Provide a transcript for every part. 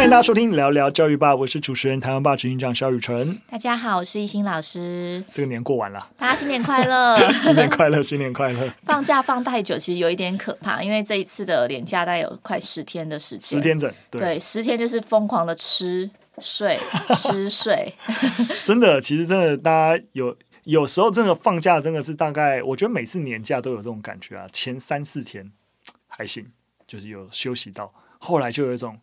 欢迎大家收听聊聊教育吧，我是主持人台湾吧执行长萧雨辰。大家好，我是一心老师。这个年过完了，大家新年快乐！新年快乐，新年快乐！放假放太久，其实有一点可怕，因为这一次的年假大概有快十天的时间，十天整，对，对，十天就是疯狂的吃睡吃睡。真的，其实真的，大家有有时候真的放假，真的是大概，我觉得每次年假都有这种感觉啊，前三四天还行，就是有休息到。后来就有一种，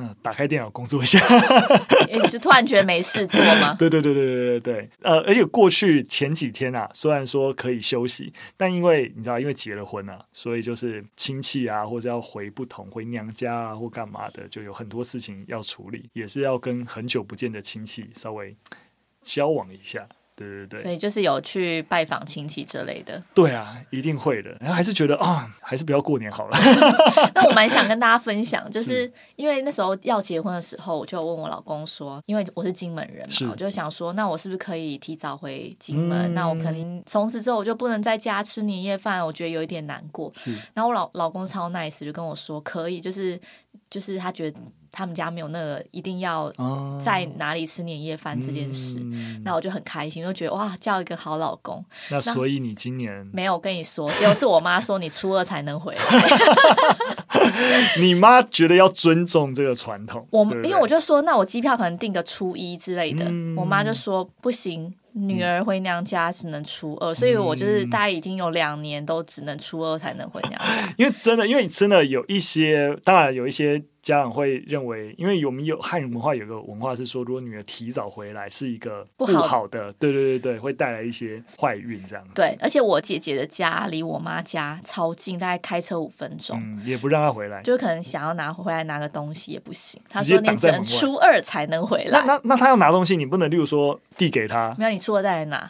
嗯，打开电脑工作一下，你是突然觉得没事做吗？对对对对对对对，呃，而且过去前几天啊，虽然说可以休息，但因为你知道，因为结了婚啊，所以就是亲戚啊，或者要回不同回娘家啊，或干嘛的，就有很多事情要处理，也是要跟很久不见的亲戚稍微交往一下。对对对，所以就是有去拜访亲戚之类的。对啊，一定会的。然后还是觉得啊、哦，还是不要过年好了。那我蛮想跟大家分享，就是因为那时候要结婚的时候，我就问我老公说，因为我是金门人嘛，我就想说，那我是不是可以提早回金门？嗯、那我可能从此之后我就不能在家吃年夜饭，我觉得有一点难过。是。然后我老老公超 nice，就跟我说可以，就是就是他觉得。他们家没有那个一定要在哪里吃年夜饭这件事，嗯、那我就很开心，就觉得哇，叫一个好老公。那所以你今年没有跟你说，结果是我妈说你初二才能回来。你妈觉得要尊重这个传统，我因为我就说，那我机票可能订个初一之类的，嗯、我妈就说不行。女儿回娘家只能初二，所以我就是大概已经有两年都只能初二才能回娘家。因为真的，因为真的有一些，当然有一些家长会认为，因为我们有汉语文化，有个文化是说，如果女儿提早回来是一个不好的，对对对对，会带来一些坏运这样子。对，而且我姐姐的家离我妈家超近，大概开车五分钟，嗯，也不让她回来，就可能想要拿回来拿个东西也不行。她说你只能初二才能回来。那那那她要拿东西，你不能，例如说递给她，没有你。初二再来拿，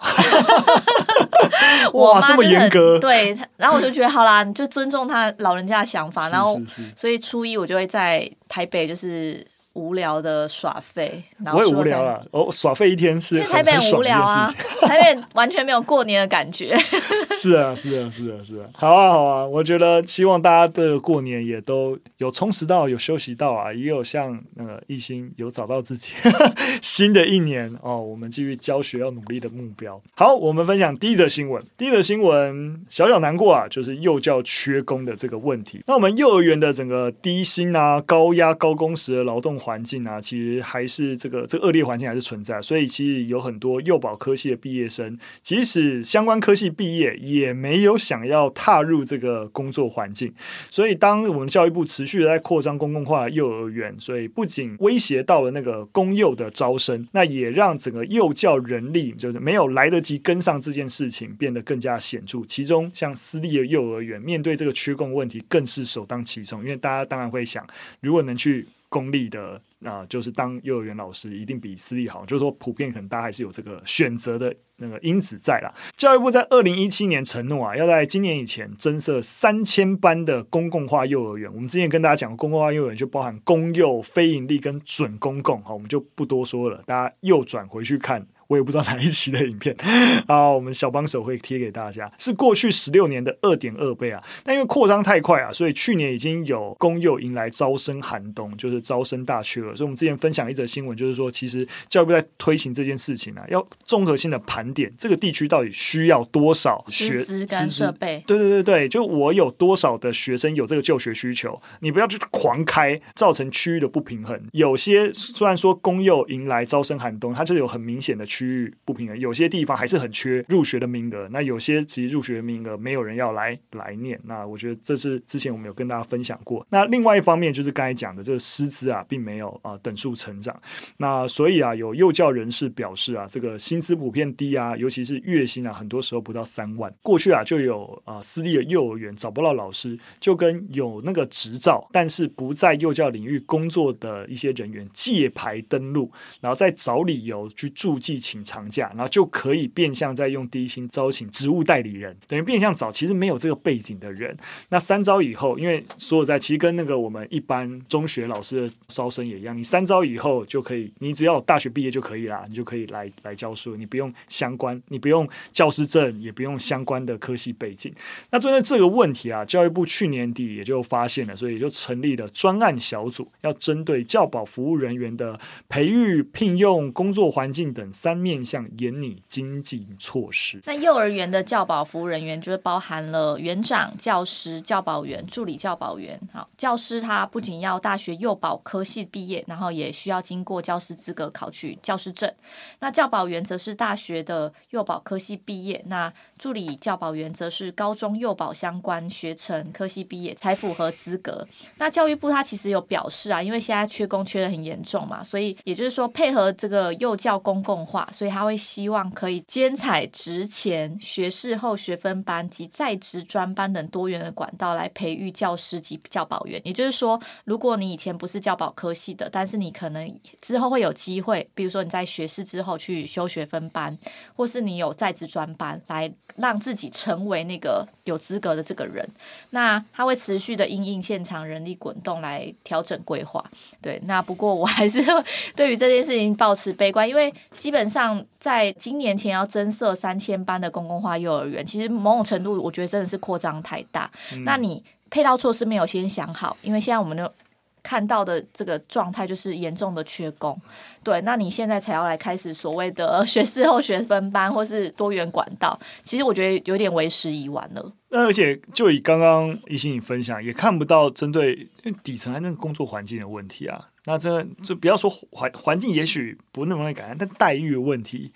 哇，这么严格。对，然后我就觉得好啦，你就尊重她老人家的想法。然后，所以初一我就会在台北，就是。无聊的耍废，然后我也无聊啊！哦，耍废一天是很，台北很无聊啊，台北完全没有过年的感觉。是啊，是啊，是啊，是啊，好啊，好啊！我觉得希望大家的过年也都有充实到，有休息到啊，也有像那个懿心有找到自己 新的一年哦，我们继续教学要努力的目标。好，我们分享第一则新闻。第一则新闻小小难过啊，就是幼教缺工的这个问题。那我们幼儿园的整个低薪啊、高压、高工时的劳动。环境啊，其实还是这个这个恶劣环境还是存在，所以其实有很多幼保科系的毕业生，即使相关科系毕业，也没有想要踏入这个工作环境。所以，当我们教育部持续的在扩张公共化幼儿园，所以不仅威胁到了那个公幼的招生，那也让整个幼教人力就是没有来得及跟上这件事情，变得更加显著。其中，像私立的幼儿园面对这个缺工问题，更是首当其冲，因为大家当然会想，如果能去。公立的啊、就是当幼儿园老师一定比私立好，就是说普遍可能大家还是有这个选择的那个因子在啦。教育部在二零一七年承诺啊，要在今年以前增设三千班的公共化幼儿园。我们之前跟大家讲，公共化幼儿园就包含公幼、非盈利跟准公共，好，我们就不多说了，大家右转回去看。我也不知道哪一期的影片 啊，我们小帮手会贴给大家，是过去十六年的二点二倍啊。但因为扩张太快啊，所以去年已经有公幼迎来招生寒冬，就是招生大缺了。所以我们之前分享一则新闻，就是说，其实教育部在推行这件事情啊，要综合性的盘点这个地区到底需要多少学师资跟设备。对对对对，就我有多少的学生有这个就学需求，你不要去狂开，造成区域的不平衡。有些虽然说公幼迎来招生寒冬，它就有很明显的区区域不平衡，有些地方还是很缺入学的名额。那有些其实入学名额没有人要来来念。那我觉得这是之前我们有跟大家分享过。那另外一方面就是刚才讲的这个师资啊，并没有啊、等速成长。那所以啊，有幼教人士表示啊，这个薪资普遍低啊，尤其是月薪啊，很多时候不到三万。过去啊，就有啊、私立的幼儿园找不到老师，就跟有那个执照但是不在幼教领域工作的一些人员借牌登录，然后再找理由去注记请长假，然后就可以变相在用低薪招请职务代理人，等于变相找其实没有这个背景的人。那三招以后，因为所有在其实跟那个我们一般中学老师的招生也一样，你三招以后就可以，你只要大学毕业就可以啦，你就可以来来教书，你不用相关，你不用教师证，也不用相关的科系背景。那针对这个问题啊，教育部去年底也就发现了，所以也就成立了专案小组，要针对教保服务人员的培育、聘用、工作环境等三面向严拟经济措施。那幼儿园的教保服务人员就是包含了园长、教师、教保员、助理教保员。好，教师他不仅要大学幼保科系毕业，然后也需要经过教师资格考取教师证。那教保员则是大学的幼保科系毕业，那助理教保员则是高中幼保相关学程科系毕业才符合资格。那教育部他其实有表示啊，因为现在缺工缺得很严重嘛，所以也就是说配合这个幼教公共化，所以他会希望可以兼采职前、学士后学分班及在职专班等多元的管道来培育教师及教保员。也就是说，如果你以前不是教保科系的，但是你可能之后会有机会，比如说你在学士之后去修学分班，或是你有在职专班来。让自己成为那个有资格的这个人，那他会持续的因应现场人力滚动来调整规划。对，那不过我还是对于这件事情抱持悲观，因为基本上在今年前要增设三千班的公共化幼儿园，其实某种程度我觉得真的是扩张太大。嗯。那你配套措施没有先想好，因为现在我们的。看到的这个状态就是严重的缺工，对，那你现在才要来开始所谓的学士后学分班或是多元管道，其实我觉得有点为时已晚了。那而且就以刚刚一心你分享，也看不到针对底层那个工作环境的问题啊。那这这不要说环环境，也许不那么容易改善，但待遇的问题，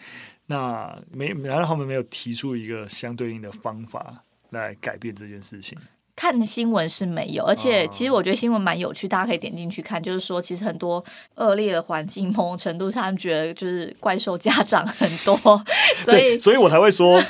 那没难道他们没有提出一个相对应的方法来改变这件事情？看新闻是没有，而且其实我觉得新闻蛮有趣，大家可以点进去看。就是说，其实很多恶劣的环境，某种程度上他们觉得就是怪兽家长很多，所以所以我才会说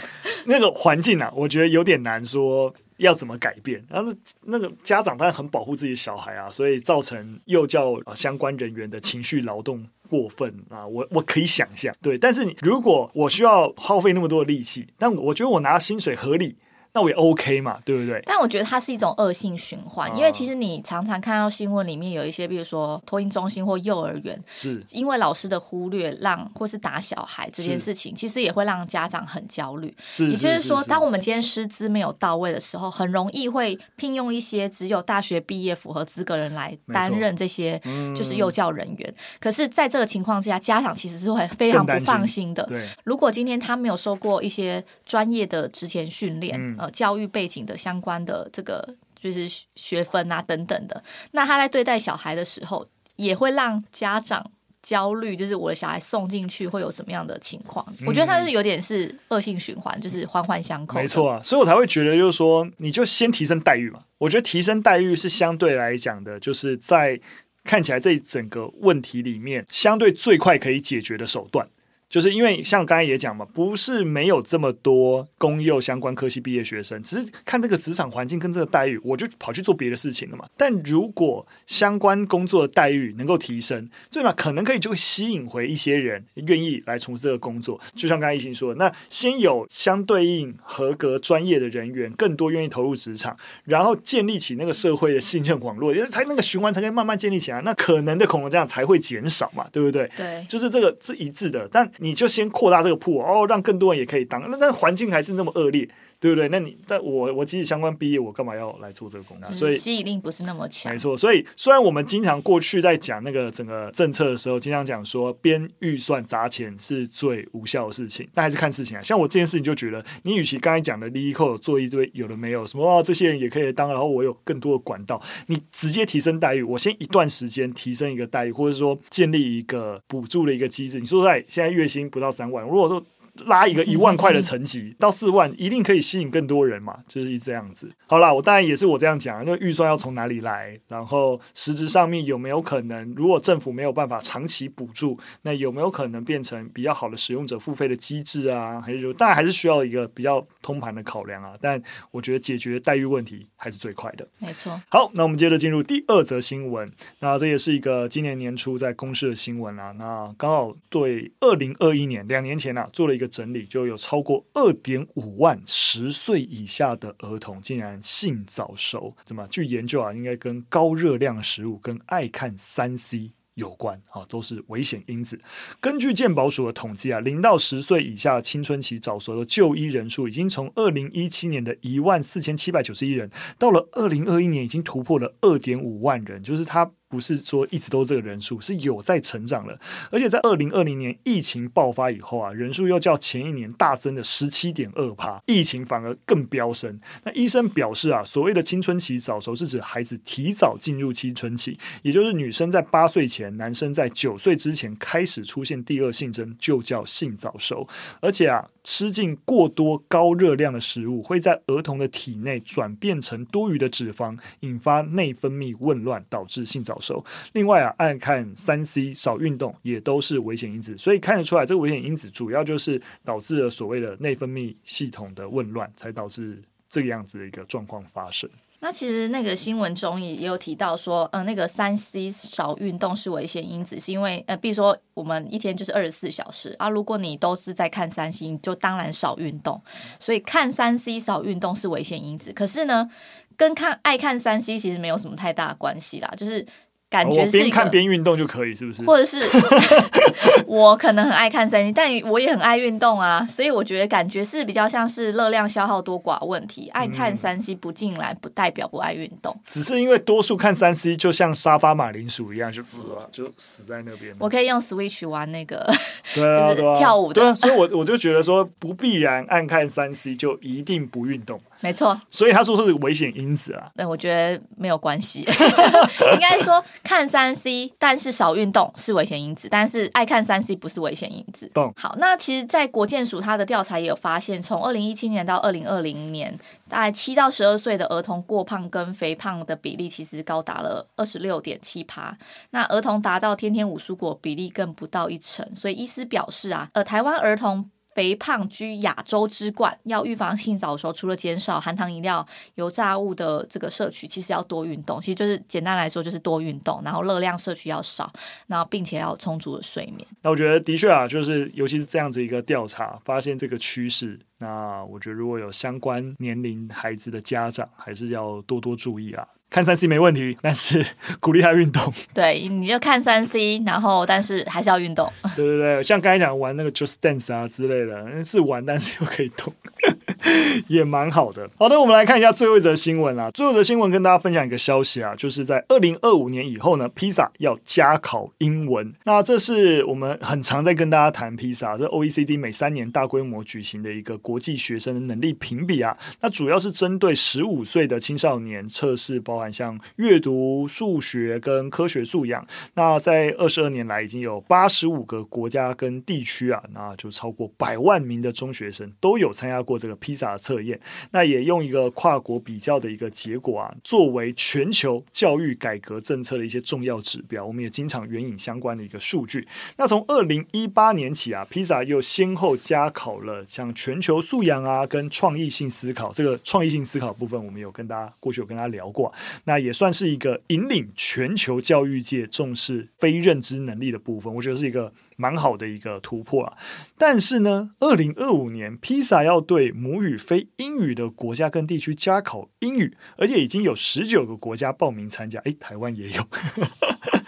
那个环境啊，我觉得有点难说要怎么改变。然后那个家长当然很保护自己的小孩啊，所以造成幼教相关人员的情绪劳动过分啊，我我可以想象。对，但是你如果我需要耗费那么多的力气，但我觉得我拿薪水合理。那我也 OK 嘛，对不对？但我觉得它是一种恶性循环，啊，因为其实你常常看到新闻里面有一些，比如说托婴中心或幼儿园，是因为老师的忽略让或是打小孩这件事情，其实也会让家长很焦虑。是，也就是说，当我们今天师资没有到位的时候，很容易会聘用一些只有大学毕业符合资格的人来担任这些就是幼教人员。可是，在这个情况之下，家长其实是会非常不放心的。对，如果今天他没有受过一些专业的职前训练，嗯。呃，教育背景的相关的这个就是学分啊等等的，那他在对待小孩的时候，也会让家长焦虑，就是我的小孩送进去会有什么样的情况？嗯、我觉得他是有点是恶性循环，就是环环相扣。没错啊，所以我才会觉得，就是说，你就先提升待遇嘛。我觉得提升待遇是相对来讲的，就是在看起来这整个问题里面，相对最快可以解决的手段。就是因为像刚才也讲嘛，不是没有这么多公幼相关科系毕业学生，只是看这个职场环境跟这个待遇，我就跑去做别的事情了嘛。但如果相关工作的待遇能够提升，最起码可能可以就会吸引回一些人愿意来从事这个工作。就像刚才一心说的，那先有相对应合格专业的人员，更多愿意投入职场，然后建立起那个社会的信任网络，也才那个循环才可以慢慢建立起来。那可能的恐龙这样才会减少嘛，对不对？对，就是这个是一致的，但。你就先扩大这个铺哦，让更多人也可以当。那但环境还是那么恶劣。对不对？那你但我我即使相关毕业，我干嘛要来做这个工作？所以吸引力不是那么强。没错，所以虽然我们经常过去在讲那个整个政策的时候，经常讲说编预算砸钱是最无效的事情，但还是看事情啊。像我这件事情就觉得，你与其刚才讲的利益扣做一堆有的没有什么啊，这些人也可以当，然后我有更多的管道，你直接提升待遇，我先一段时间提升一个待遇，或者说建立一个补助的一个机制。你说在现在月薪不到三万，如果说拉一个一万块的层级 到四万，一定可以吸引更多人嘛，就是这样子。好啦，我当然也是我这样讲，那预算要从哪里来，然后实质上面有没有可能，如果政府没有办法长期补助，那有没有可能变成比较好的使用者付费的机制啊？还是说，当然还是需要一个比较通盘的考量啊。但我觉得解决待遇问题还是最快的。没错。好，那我们接着进入第二则新闻。那这也是一个今年年初在公示的新闻啊。那刚好对二零二一年两年前啊做了一个整理，就有超过二点五万十岁以下的儿童竟然性早熟。怎么？据研究啊，应该跟高热量食物跟爱看三 C。有关啊，都是危险因子。根据健保署的统计啊，零到十岁以下青春期早熟的就医人数，已经从二零一七年的一万四千七百九十一人，到了二零二一年已经突破了二点五万人，就是他。不是说一直都这个人数，是有在成长了，而且在二零二零年疫情爆发以后啊，人数又较前一年大增了十七点二趴，疫情反而更飙升。那医生表示啊，所谓的青春期早熟是指孩子提早进入青春期，也就是女生在八岁前，男生在九岁之前开始出现第二性征，就叫性早熟。而且啊，吃进过多高热量的食物，会在儿童的体内转变成多余的脂肪，引发内分泌紊乱，导致性早熟。另外啊，爱看三 C、少运动也都是危险因子，所以看得出来，这个危险因子主要就是导致了所谓的内分泌系统的紊乱，才导致这个样子的一个状况发生。那其实那个新闻中也有提到说，嗯、呃，那个三 C 少运动是危险因子，是因为呃，比如说我们一天就是二十四小时啊，如果你都是在看三 C，就当然少运动，所以看三 C 少运动是危险因子。可是呢，跟看爱看三 C 其实没有什么太大的关系啦，就是。感觉是边看边运动就可以，是不是？或者是 我可能很爱看三 C，但我也很爱运动啊，所以我觉得感觉是比较像是热量消耗多寡问题。爱看三 C 不进来，不代表不爱运动，只是因为多数看三 C 就像沙发马铃薯一样，就就死在那边。我可以用 Switch 玩那个，对啊，就是跳舞的。对啊，所以我 我就觉得说，不必然爱看三 C 就一定不运动。没错，所以他说是危险因子啊。对，我觉得没有关系，应该说看三 C，但是少运动是危险因子，但是爱看三 C 不是危险因子。懂。好，那其实，在国健署他的调查也有发现，从二零一七年到二零二零年，大概七到十二岁的儿童过胖跟肥胖的比例其实高达了二十六点七趴。那儿童达到天天五蔬果比例更不到一成，所以医师表示啊，呃，台湾儿童。肥胖居亚洲之冠，要预防性早熟，除了减少含糖饮料、油炸物的这个摄取，其实要多运动。其实就是简单来说，就是多运动，然后热量摄取要少，然后并且要充足的睡眠。那我觉得的确啊，就是尤其是这样子一个调查，发现这个趋势。那我觉得如果有相关年龄孩子的家长，还是要多多注意啊。看三 C 没问题，但是 鼓励他运动。对，你就看三 C，然后但是还是要运动。对对对，像刚才讲玩那个 Just Dance 啊之类的，是玩，但是又可以动，也蛮好的。好的，我们来看一下最后一则新闻啊。最后一则新闻跟大家分享一个消息啊，就是在二零二五年以后呢，披萨要加考英文。那这是我们很常在跟大家谈披萨，这 OECD 每三年大规模举行的一个国际学生的能力评比啊。那主要是针对十五岁的青少年测试包含。像阅读、数学跟科学素养，那在二十二年来已经有八十五个国家跟地区啊，那就超过百万名的中学生都有参加过这个披披萨测验。那也用一个跨国比较的一个结果啊，作为全球教育改革政策的一些重要指标。我们也经常援引相关的一个数据。那从二零一八年起啊，披萨又先后加考了像全球素养啊跟创意性思考。这个创意性思考部分，我们有跟大家过去有跟大家聊过。那也算是一个引领全球教育界重视非认知能力的部分，我觉得是一个蛮好的一个突破啊。但是呢，二零二五年披萨要对母语非英语的国家跟地区加考英语，而且已经有十九个国家报名参加，诶，台湾也有。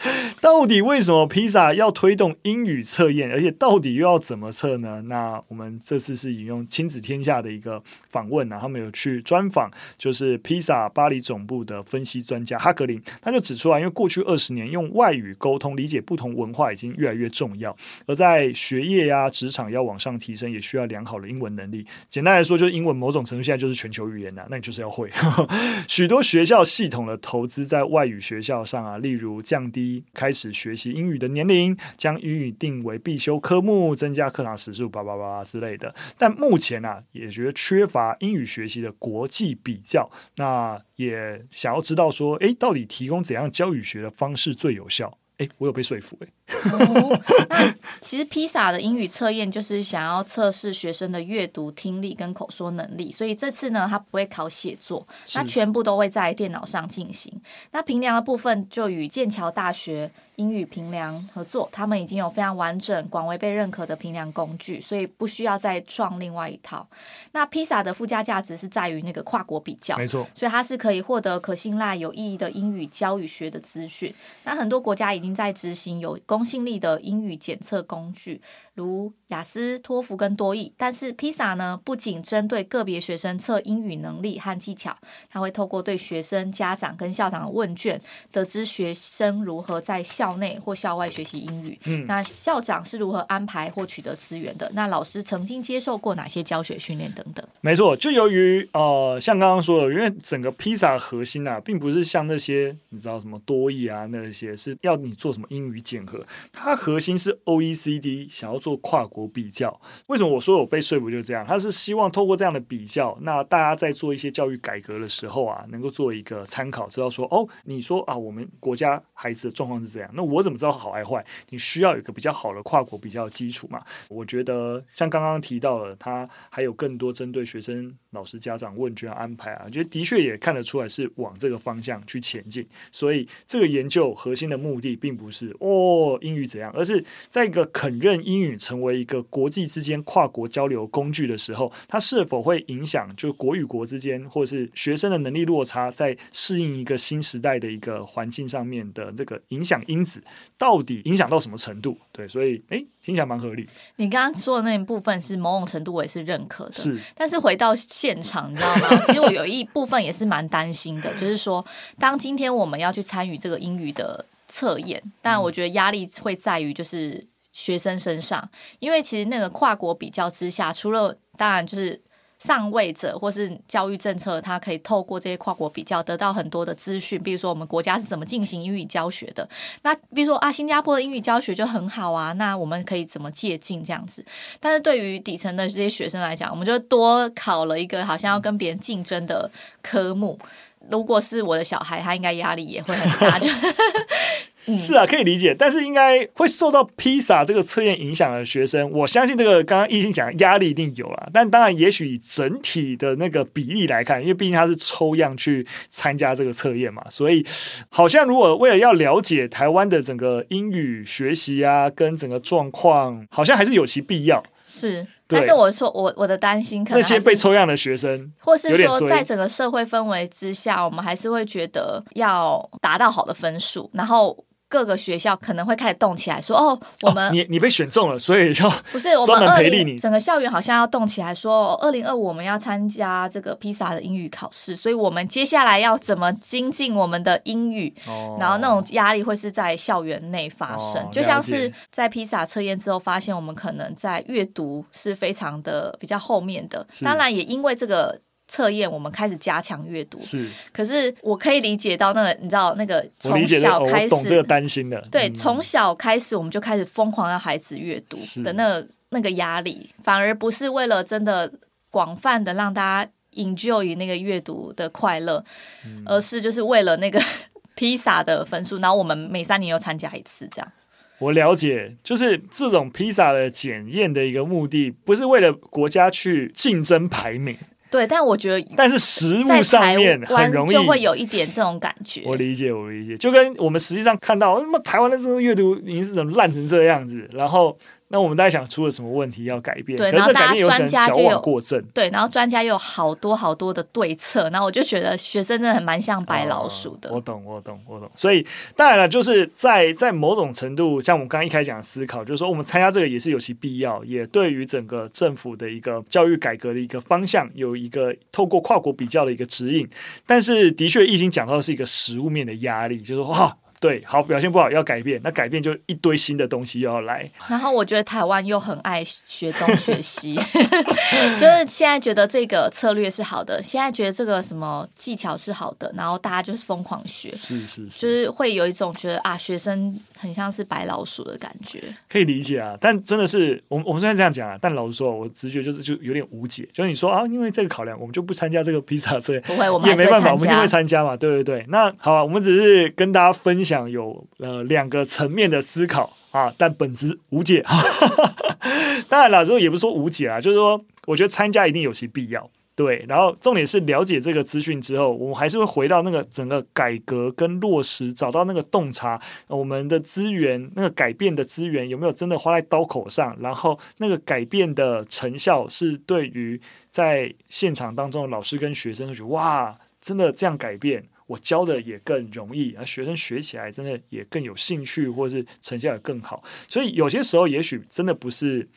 到底为什么披萨要推动英语测验？而且到底又要怎么测呢？那我们这次是引用亲子天下的一个访问啊，他们有去专访，就是披萨巴黎总部的分析专家哈格林，他就指出啊，因为过去二十年用外语沟通理解不同文化已经越来越重要，而在学业呀、职场要往上提升，也需要良好的英文能力。简单来说，就是英文某种程度现在就是全球语言呐，那你就是要会。许多学校系统的投资在外语学校上啊，例如降低开始学习英语的年龄，将英语定为必修科目，增加课堂时数，叭叭叭之类的。但目前呢，也觉得缺乏英语学习的国际比较，那也想要知道说，诶，到底提供怎样教语学的方式最有效？诶，我有被说服诶。哦，那 其实 PISA 的英语测验就是想要测试学生的阅读、听力跟口说能力，所以这次呢，它不会考写作，那全部都会在电脑上进行。那评量的部分就与剑桥大学英语评量合作，他们已经有非常完整、广为被认可的评量工具，所以不需要再创另外一套。那 PISA 的附加价值是在于那个跨国比较，没错，所以它是可以获得可信赖、有意义的英语教与学的资讯。那很多国家已经在执行有公信力的英语检测工具，如雅思、托福跟多益。但是 PISA 呢，不仅针对个别学生测英语能力和技巧，它会透过对学生、家长跟校长的问卷，得知学生如何在校内或校外学习英语。嗯，那校长是如何安排或取得资源的？那老师曾经接受过哪些教学训练等等？没错，就由于呃，像刚刚说的，因为整个 PISA 核心啊，并不是像那些你知道什么多益啊那些，是要你做什么英语检核。它核心是 OECD 想要做跨国比较，为什么我说我被说服就是这样？他是希望透过这样的比较，那大家在做一些教育改革的时候啊，能够做一个参考，知道说哦，你说啊，我们国家孩子的状况是这样，那我怎么知道好还坏？你需要有一个比较好的跨国比较基础嘛？我觉得像刚刚提到了，他还有更多针对学生、老师、家长问卷安排啊，我觉得的确也看得出来是往这个方向去前进。所以这个研究核心的目的并不是哦。英语怎样？而是在一个肯认英语成为一个国际之间跨国交流工具的时候，它是否会影响就国与国之间，或是学生的能力落差，在适应一个新时代的一个环境上面的这个影响因子，到底影响到什么程度？对，所以诶，听起来蛮合理。你刚刚说的那一部分是某种程度我也是认可的，是。但是回到现场，你知道吗？其实我有一部分也是蛮担心的，就是说，当今天我们要去参与这个英语的。测验，但我觉得压力会在于就是学生身上，因为其实那个跨国比较之下，除了当然就是上位者或是教育政策，他可以透过这些跨国比较得到很多的资讯，比如说我们国家是怎么进行英语教学的，那比如说啊，新加坡的英语教学就很好啊，那我们可以怎么借鉴这样子？但是对于底层的这些学生来讲，我们就多考了一个好像要跟别人竞争的科目。如果是我的小孩，他应该压力也会很大。就嗯、是啊，可以理解。但是应该会受到 PISA 这个测验影响的学生，我相信这个刚刚懿心讲压力一定有了。但当然，也许以整体的那个比例来看，因为毕竟他是抽样去参加这个测验嘛，所以好像如果为了要了解台湾的整个英语学习啊，跟整个状况，好像还是有其必要。是。但是我说我我的担心，可能那些被抽样的学生，或是说在整个社会氛围之下，我们还是会觉得要达到好的分数，然后。各个学校可能会开始动起来，说：“哦，我们、哦、你你被选中了，所以要不是我们培力你。整个校园好像要动起来，说二零二五我们要参加这个 PISA 的英语考试，所以我们接下来要怎么精进我们的英语？哦、然后那种压力会是在校园内发生，哦、就像是在 PISA 测验之后发现我们可能在阅读是非常的比较后面的，当然也因为这个。”测验，我们开始加强阅读。是，可是我可以理解到那个，你知道那个从小开始，我懂这个担心的。对，从、嗯、小开始我们就开始疯狂让孩子阅读的那个那个压力，反而不是为了真的广泛的让大家 enjoy 那个阅读的快乐，嗯、而是就是为了那个 PISA 的分数，然后我们每三年又参加一次这样。我了解，就是这种 PISA 的检验的一个目的，不是为了国家去竞争排名。对，但我觉得，但是实物上面很容易就会有一点这种感觉。我理解，我理解，就跟我们实际上看到，那么台湾的这个阅读已经是怎么烂成这样子，然后。那我们大家想出了什么问题要改变？对，然后大家专家就有过正。对，然后专家又有好多好多的对策，然后我就觉得学生真的很蛮像白老鼠的。哦，我懂，我懂，我懂。所以当然了，就是在在某种程度，像我们刚刚一开始讲的思考，就是说我们参加这个也是有其必要，也对于整个政府的一个教育改革的一个方向有一个透过跨国比较的一个指引。但是的确，易经讲到的是一个实物面的压力，就是说哇。对，好表现不好要改变，那改变就一堆新的东西又要来。然后我觉得台湾又很爱学东学西，就是现在觉得这个策略是好的，现在觉得这个什么技巧是好的，然后大家就是疯狂学，是是是，就是会有一种觉得啊，学生很像是白老鼠的感觉。可以理解啊，但真的是我们我们虽然这样讲啊，但老实说，我直觉就是就有点无解。就是你说啊，因为这个考量，我们就不参加这个披萨测验，不会，我们也没办法，我们一定会参加嘛。对对对，那好啊，我们只是跟大家分享有呃两个层面的思考啊，但本质无解。当然了，这也不是说无解啊，就是说，我觉得参加一定有其必要。对，然后重点是了解这个资讯之后，我们还是会回到那个整个改革跟落实，找到那个洞察，我们的资源，那个改变的资源有没有真的花在刀口上？然后那个改变的成效是对于在现场当中的老师跟学生就觉得哇，真的这样改变，我教的也更容易，而学生学起来真的也更有兴趣，或是成效也更好。所以有些时候也许真的不是。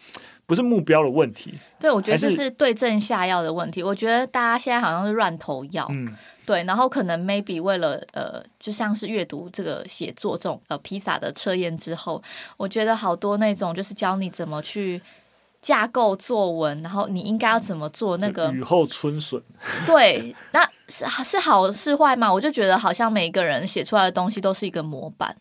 不是目标的问题，对，我觉得这是对症下药的问题。我觉得大家现在好像是乱投药，嗯，对，然后可能 maybe 为了呃，就像是阅读这个写作这种呃披萨的测验之后，我觉得好多那种就是教你怎么去架构作文，然后你应该要怎么做那个雨后春笋，对，那是是好是坏吗？我就觉得好像每一个人写出来的东西都是一个模板。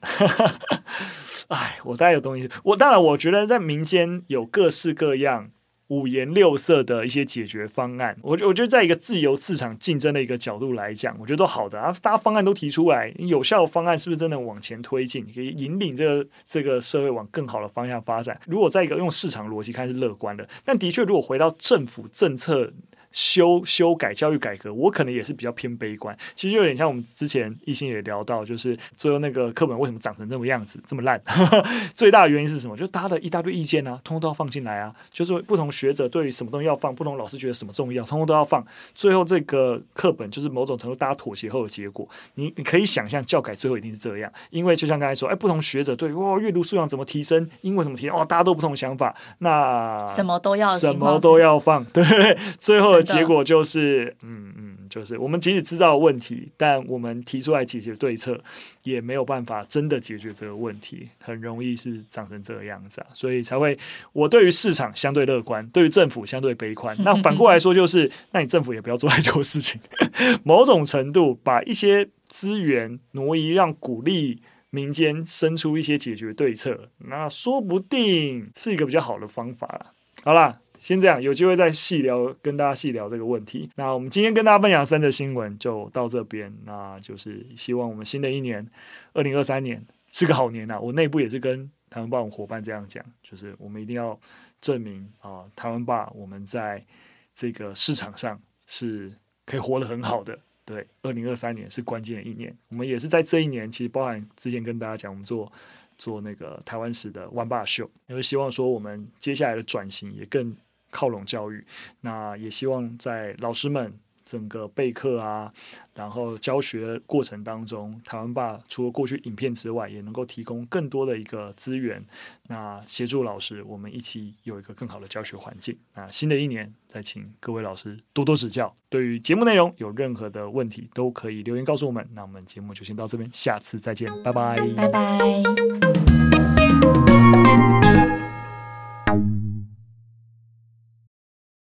哎，我大概有东西。我当然，我觉得在民间有各式各样、五颜六色的一些解决方案。我我觉得，在一个自由市场竞争的一个角度来讲，我觉得都好的啊。大家方案都提出来，有效的方案是不是真的往前推进，可以引领这个这个社会往更好的方向发展？如果在一个用市场逻辑看是乐观的，但的确，如果回到政府政策。修修改教育改革，我可能也是比较偏悲观。其实就有点像我们之前一心也聊到，就是最后那个课本为什么长成这么样子，这么烂？最大的原因是什么？就是大家的一大堆意见啊，通通都要放进来啊。就是不同学者对于什么东西要放，不同老师觉得什么重要，通通都要放。最后这个课本就是某种程度大家妥协后的结果。你你可以想象教改最后一定是这样，因为就像刚才说，哎，不同学者对哇阅读素养怎么提升，英文怎么提升，哦，大家都不同想法，那什么都要什么都要放，对，最后。结果就是，嗯嗯，就是我们即使知道问题，但我们提出来解决对策，也没有办法真的解决这个问题，很容易是长成这个样子啊，所以才会我对于市场相对乐观，对于政府相对悲观。那反过来说，就是那你政府也不要做太多事情，某种程度把一些资源挪移，让鼓励民间生出一些解决对策，那说不定是一个比较好的方法了。好啦。先这样，有机会再细聊，跟大家细聊这个问题。那我们今天跟大家分享三则新闻就到这边。那就是希望我们新的一年，二零二三年是个好年呐、啊。我内部也是跟台湾霸伙伴这样讲，就是我们一定要证明啊，台湾霸我们在这个市场上是可以活得很好的。对，二零二三年是关键的一年。我们也是在这一年，其实包含之前跟大家讲，我们做做那个台湾史的湾吧秀，也是希望说我们接下来的转型也更。靠拢教育，那也希望在老师们整个备课啊，然后教学过程当中，台湾爸除了过去影片之外，也能够提供更多的一个资源，那协助老师，我们一起有一个更好的教学环境。那新的一年，再请各位老师多多指教。对于节目内容有任何的问题，都可以留言告诉我们。那我们节目就先到这边，下次再见，拜拜，拜拜。